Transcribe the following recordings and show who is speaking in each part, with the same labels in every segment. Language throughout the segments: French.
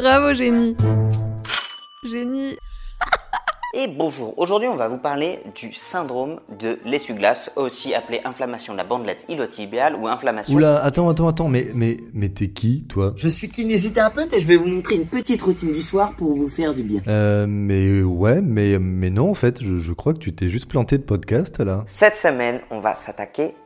Speaker 1: Bravo, génie. Génie.
Speaker 2: Et bonjour, aujourd'hui on va vous parler du syndrome de l'essuie-glace, aussi appelé inflammation de la bandelette iliotibiale ou inflammation...
Speaker 3: Oula, attends, attends, attends, mais, mais, mais t'es qui, toi?
Speaker 4: Je suis kinésithérapeute et je vais vous montrer une petite routine du soir pour vous faire du bien.
Speaker 3: Euh, mais ouais, mais, mais non, en fait, je, je crois que tu t'es juste planté de podcast, là.
Speaker 2: Cette semaine, on va s'attaquer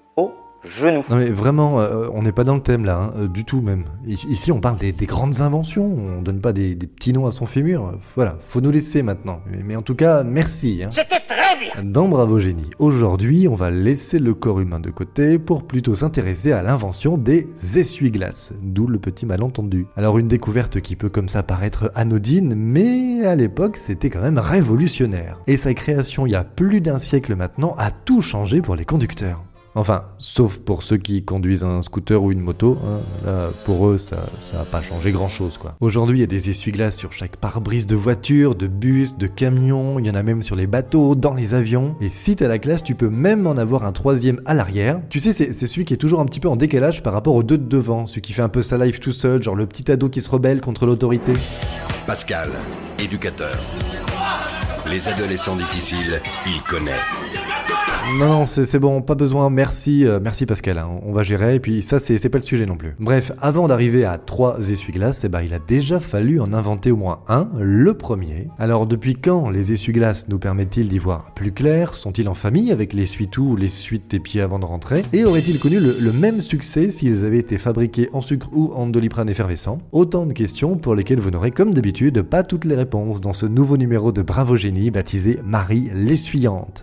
Speaker 2: genou.
Speaker 3: Non mais vraiment, euh, on n'est pas dans le thème là, hein, euh, du tout même. Ici, ici, on parle des, des grandes inventions, on donne pas des, des petits noms à son fémur. Voilà, faut nous laisser maintenant. Mais, mais en tout cas, merci. Hein.
Speaker 2: C'était très bien
Speaker 3: Dans Bravo Génie, aujourd'hui, on va laisser le corps humain de côté pour plutôt s'intéresser à l'invention des essuie-glaces, d'où le petit malentendu. Alors une découverte qui peut comme ça paraître anodine, mais à l'époque, c'était quand même révolutionnaire. Et sa création il y a plus d'un siècle maintenant a tout changé pour les conducteurs. Enfin, sauf pour ceux qui conduisent un scooter ou une moto, hein. là, pour eux, ça ça a pas changé grand-chose, quoi. Aujourd'hui, il y a des essuie-glaces sur chaque pare-brise de voiture, de bus, de camion, il y en a même sur les bateaux, dans les avions, et si t'as la classe, tu peux même en avoir un troisième à l'arrière. Tu sais, c'est c'est celui qui est toujours un petit peu en décalage par rapport aux deux de devant, celui qui fait un peu sa life tout seul, genre le petit ado qui se rebelle contre l'autorité.
Speaker 5: Pascal, éducateur. Les adolescents difficiles, il connaît.
Speaker 3: Non, non, c'est bon, pas besoin, merci, euh, merci Pascal, hein, on va gérer, et puis ça, c'est pas le sujet non plus. Bref, avant d'arriver à trois essuie-glaces, eh ben, il a déjà fallu en inventer au moins un, le premier. Alors, depuis quand les essuie-glaces nous permettent-ils d'y voir plus clair? Sont-ils en famille avec l'essuie-tout ou l'essuie tes pieds avant de rentrer? Et auraient-ils connu le, le même succès s'ils avaient été fabriqués en sucre ou en doliprane effervescent? Autant de questions pour lesquelles vous n'aurez comme d'habitude pas toutes les réponses dans ce nouveau numéro de Bravo Génie baptisé Marie l'essuyante.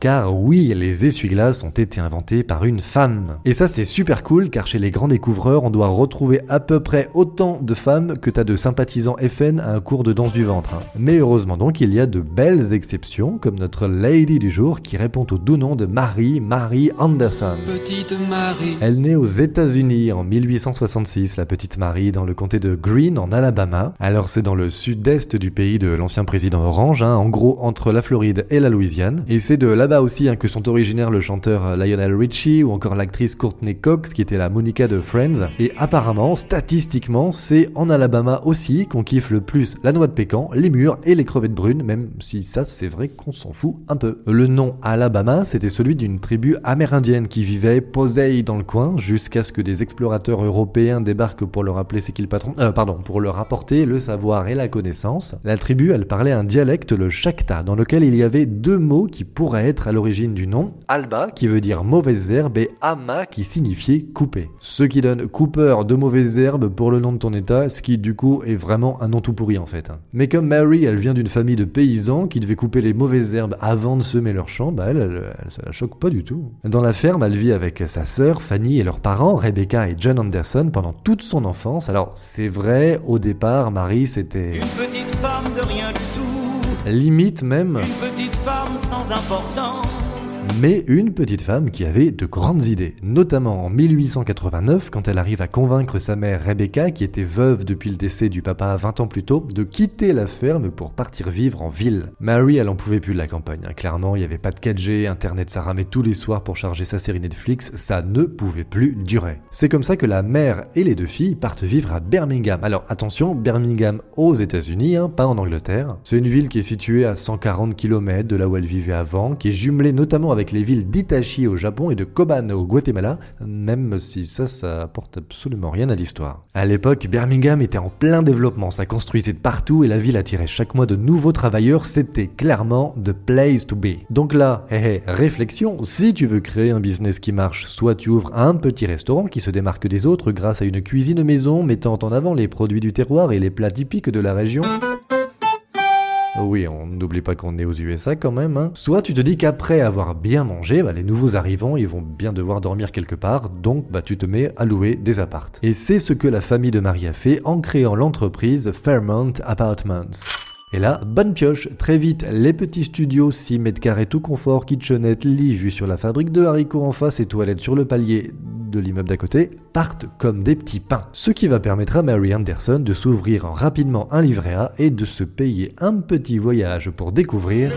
Speaker 3: Car oui, les essuie-glaces ont été inventés par une femme. Et ça c'est super cool car chez les grands découvreurs, on doit retrouver à peu près autant de femmes que t'as de sympathisants FN à un cours de danse du ventre. hein. Mais heureusement donc, il y a de belles exceptions comme notre lady du jour qui répond au doux nom de Marie Marie Anderson.
Speaker 6: Petite Marie.
Speaker 3: Elle naît aux États-Unis en 1866, la petite Marie, dans le comté de Greene, en Alabama. Alors c'est dans le sud-est du pays de l'ancien président Orange, hein, en gros entre la Floride et la Louisiane. Et c'est de là-bas aussi hein, que sont originaires le chanteur euh, Lionel Richie ou encore l'actrice Courtney Cox, qui était la Monica de Friends. Et apparemment, statistiquement, c'est en Alabama aussi qu'on kiffe le plus la noix de pécan, les mûres et les crevettes brunes, même si ça c'est vrai qu'on s'en fout un peu. Le nom Alabama, c'était celui d'une tribu amérindienne qui vivait posée dans le coin jusqu'à ce que des explorateurs européens débarquent pour leur le patron, euh, pardon, pour leur apporter le savoir et la connaissance. La tribu, elle parlait un dialecte, le Shakta, dans lequel il y avait deux mots qui pourraient être à l'origine du nom, Alba qui veut dire mauvaise herbe et Ama qui signifiait couper. Ce qui donne Cooper de mauvaises herbes pour le nom de ton état, ce qui du coup est vraiment un nom tout pourri en fait. Mais comme Mary, elle vient d'une famille de paysans qui devaient couper les mauvaises herbes avant de semer leurs champs, bah elle, ça la choque pas du tout. Dans la ferme, elle vit avec sa sœur Fanny et leurs parents, Rebecca et John Anderson, pendant toute son enfance. Alors c'est vrai, au départ, Marie c'était
Speaker 6: Une petite femme de rien du tout.
Speaker 3: Limite même
Speaker 6: Une petite femme sans importance.
Speaker 3: Mais une petite femme qui avait de grandes idées, notamment en 1889 quand elle arrive à convaincre sa mère Rebecca, qui était veuve depuis le décès du papa 20 ans plus tôt, de quitter la ferme pour partir vivre en ville. Mary, elle en pouvait plus de la campagne, hein. clairement il n'y avait pas de 4G, internet ça ramait tous les soirs pour charger sa série Netflix, ça ne pouvait plus durer. C'est comme ça que la mère et les deux filles partent vivre à Birmingham. Alors attention, Birmingham aux États-Unis, hein, pas en Angleterre. C'est une ville qui est située à 140 km de là où elle vivait avant, qui est jumelée notamment avec les villes d'Itachi au Japon et de Koban au Guatemala, même si ça, ça apporte absolument rien à l'histoire. À l'époque, Birmingham était en plein développement, ça construisait de partout et la ville attirait chaque mois de nouveaux travailleurs, c'était clairement the place to be. Donc là, hé hé, réflexion, si tu veux créer un business qui marche, soit tu ouvres un petit restaurant qui se démarque des autres grâce à une cuisine maison mettant en avant les produits du terroir et les plats typiques de la région. Oui, on n'oublie pas qu'on est aux USA quand même. Hein. Soit tu te dis qu'après avoir bien mangé, bah, les nouveaux arrivants, ils vont bien devoir dormir quelque part, donc bah, tu te mets à louer des appartes. Et c'est ce que la famille de Marie a fait en créant l'entreprise Fairmont Apartments. Et là, bonne pioche, très vite, les petits studios, 6 mètres carrés tout confort, kitchenette, lit vu sur la fabrique de haricots en face et toilettes sur le palier de l'immeuble d'à côté, partent comme des petits pains. Ce qui va permettre à Mary Anderson de s'ouvrir rapidement un livret A et de se payer un petit voyage pour découvrir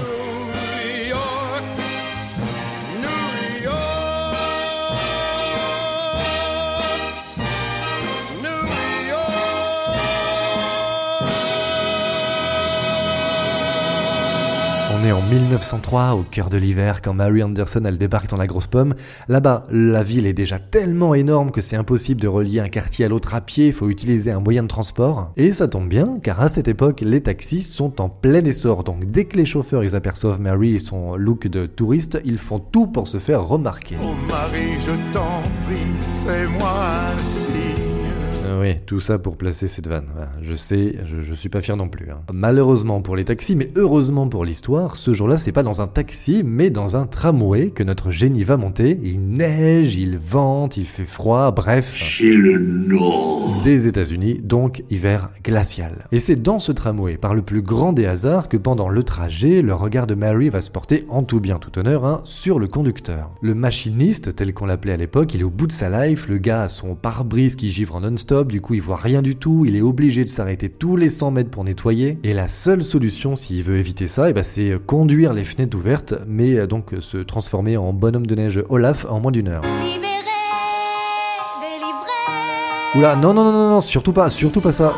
Speaker 3: 1903, au cœur de l'hiver, quand Mary Anderson elle débarque dans la grosse pomme, là-bas, la ville est déjà tellement énorme que c'est impossible de relier un quartier à l'autre à pied, il faut utiliser un moyen de transport. Et ça tombe bien, car à cette époque, les taxis sont en plein essor, donc dès que les chauffeurs ils aperçoivent Mary et son look de touriste, ils font tout pour se faire remarquer.
Speaker 6: Oh Marie, je t'en prie, fais-moi
Speaker 3: oui, tout ça pour placer cette vanne. Je sais, je, je suis pas fier non plus. hein. Malheureusement pour les taxis, mais heureusement pour l'histoire, ce jour-là, c'est pas dans un taxi, mais dans un tramway que notre génie va monter. Il neige, il vente, il fait froid, bref.
Speaker 7: Chez le Nord.
Speaker 3: Des États-Unis, donc hiver glacial. Et c'est dans ce tramway, par le plus grand des hasards, que pendant le trajet, le regard de Mary va se porter en tout bien tout honneur hein, sur le conducteur. Le machiniste, tel qu'on l'appelait à l'époque, il est au bout de sa life, le gars a son pare-brise qui givre en non-stop, du coup il voit rien du tout, il est obligé de s'arrêter tous les 100 mètres pour nettoyer. Et la seule solution s'il veut éviter ça, eh ben, c'est conduire les fenêtres ouvertes, mais euh, donc se transformer en bonhomme de neige Olaf en moins d'une heure.
Speaker 8: Libéré, délivré.
Speaker 3: Oula, non, non, non, non, non, surtout pas, surtout pas ça.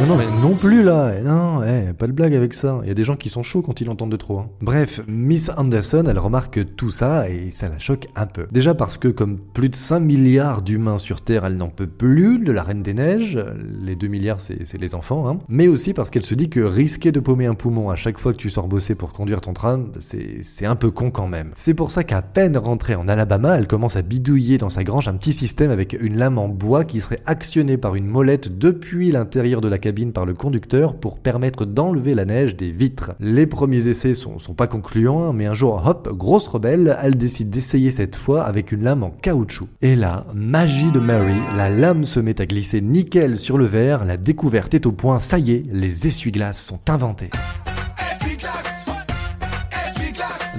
Speaker 3: Non, non, mais non plus là, Eh non, eh, pas de blague avec ça. Il y a des gens qui sont chauds quand ils l'entendent de trop. hein. Bref, Miss Anderson, elle remarque tout ça et ça la choque un peu. Déjà parce que comme plus de 5 milliards d'humains sur Terre, elle n'en peut plus de la Reine des Neiges. Les 2 milliards, c'est les enfants. Hein. Mais aussi parce qu'elle se dit que risquer de paumer un poumon à chaque fois que tu sors bosser pour conduire ton tram, c'est c'est un peu con quand même. C'est pour ça qu'à peine rentrée en Alabama, elle commence à bidouiller dans sa grange un petit système avec une lame en bois qui serait actionnée par une molette depuis l'intérieur de la cabine par le conducteur pour permettre d'enlever la neige des vitres. Les premiers essais sont, sont pas concluants, mais un jour, hop, grosse rebelle, elle décide d'essayer cette fois avec une lame en caoutchouc. Et là, magie de Mary, la lame se met à glisser nickel sur le verre, la découverte est au point, ça y est, les essuie-glaces sont inventés.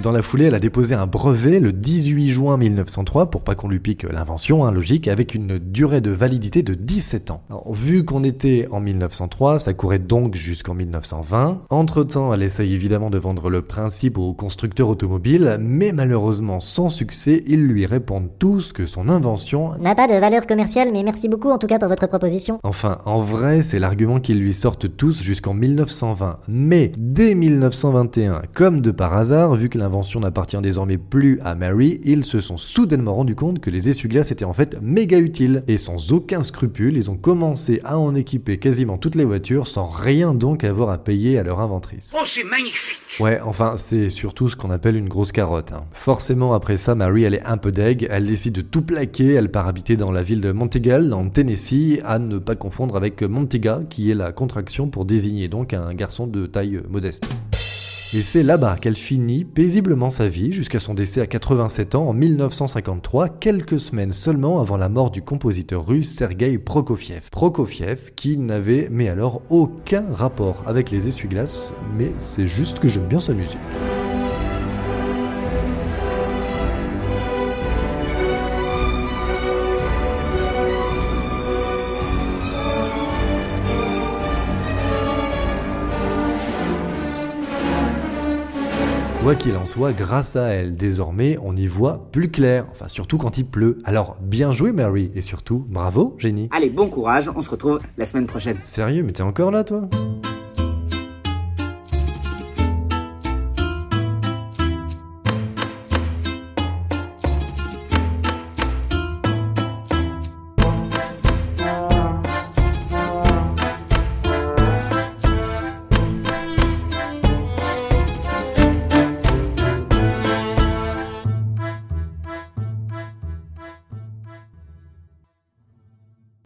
Speaker 3: Dans la foulée, elle a déposé un brevet le 18 juin 1903 pour pas qu'on lui pique l'invention, hein, logique, avec une durée de validité de 17 ans. Alors, vu qu'on était en 1903, ça courait donc jusqu'en 1920. Entre-temps, elle essaye évidemment de vendre le principe aux constructeurs automobiles, mais malheureusement sans succès, ils lui répondent tous que son invention
Speaker 9: N'a pas de valeur commerciale, mais merci beaucoup en tout cas pour votre proposition.
Speaker 3: Enfin, en vrai, c'est l'argument qu'ils lui sortent tous jusqu'en 1920. Mais dès 1921, comme de par hasard, vu que l'invention n'appartient désormais plus à Mary, ils se sont soudainement rendus compte que les essuie-glaces étaient en fait méga utiles. Et sans aucun scrupule, ils ont commencé à en équiper quasiment toutes les voitures sans rien donc avoir à payer à leur inventrice.
Speaker 7: Oh, c'est magnifique.
Speaker 3: Ouais, enfin, c'est surtout ce qu'on appelle une grosse carotte. hein. Forcément, après ça, Mary, elle est un peu deg, elle décide de tout plaquer, elle part habiter dans la ville de Montegal, dans Tennessee, à ne pas confondre avec Montiga, qui est la contraction pour désigner donc un garçon de taille modeste. Et c'est là-bas qu'elle finit paisiblement sa vie jusqu'à son décès à 87 ans en 1953, quelques semaines seulement avant la mort du compositeur russe Sergei Prokofiev. Prokofiev qui n'avait mais alors aucun rapport avec les essuie-glaces, mais c'est juste que j'aime bien sa musique. Quoi qu'il en soit, grâce à elle, désormais, on y voit plus clair, enfin surtout quand il pleut. Alors, bien joué Mary, et surtout, bravo, génie.
Speaker 4: Allez, bon courage, on se retrouve la semaine prochaine.
Speaker 3: Sérieux, mais t'es encore là, toi?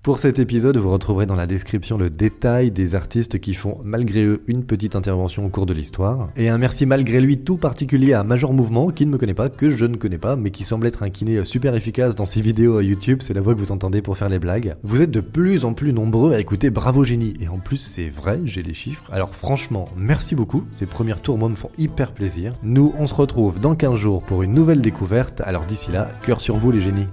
Speaker 3: Pour cet épisode, vous retrouverez dans la description le détail des artistes qui font malgré eux une petite intervention au cours de l'histoire. Et un merci malgré lui tout particulier à Major Mouvement, qui ne me connaît pas, que je ne connais pas, mais qui semble être un kiné super efficace dans ses vidéos à YouTube, c'est la voix que vous entendez pour faire les blagues. Vous êtes de plus en plus nombreux à écouter Bravo Génie, et en plus c'est vrai, j'ai les chiffres. Alors franchement, merci beaucoup, ces premiers tours moi me font hyper plaisir. Nous, on se retrouve dans 15 jours pour une nouvelle découverte, alors d'ici là, cœur sur vous les génies.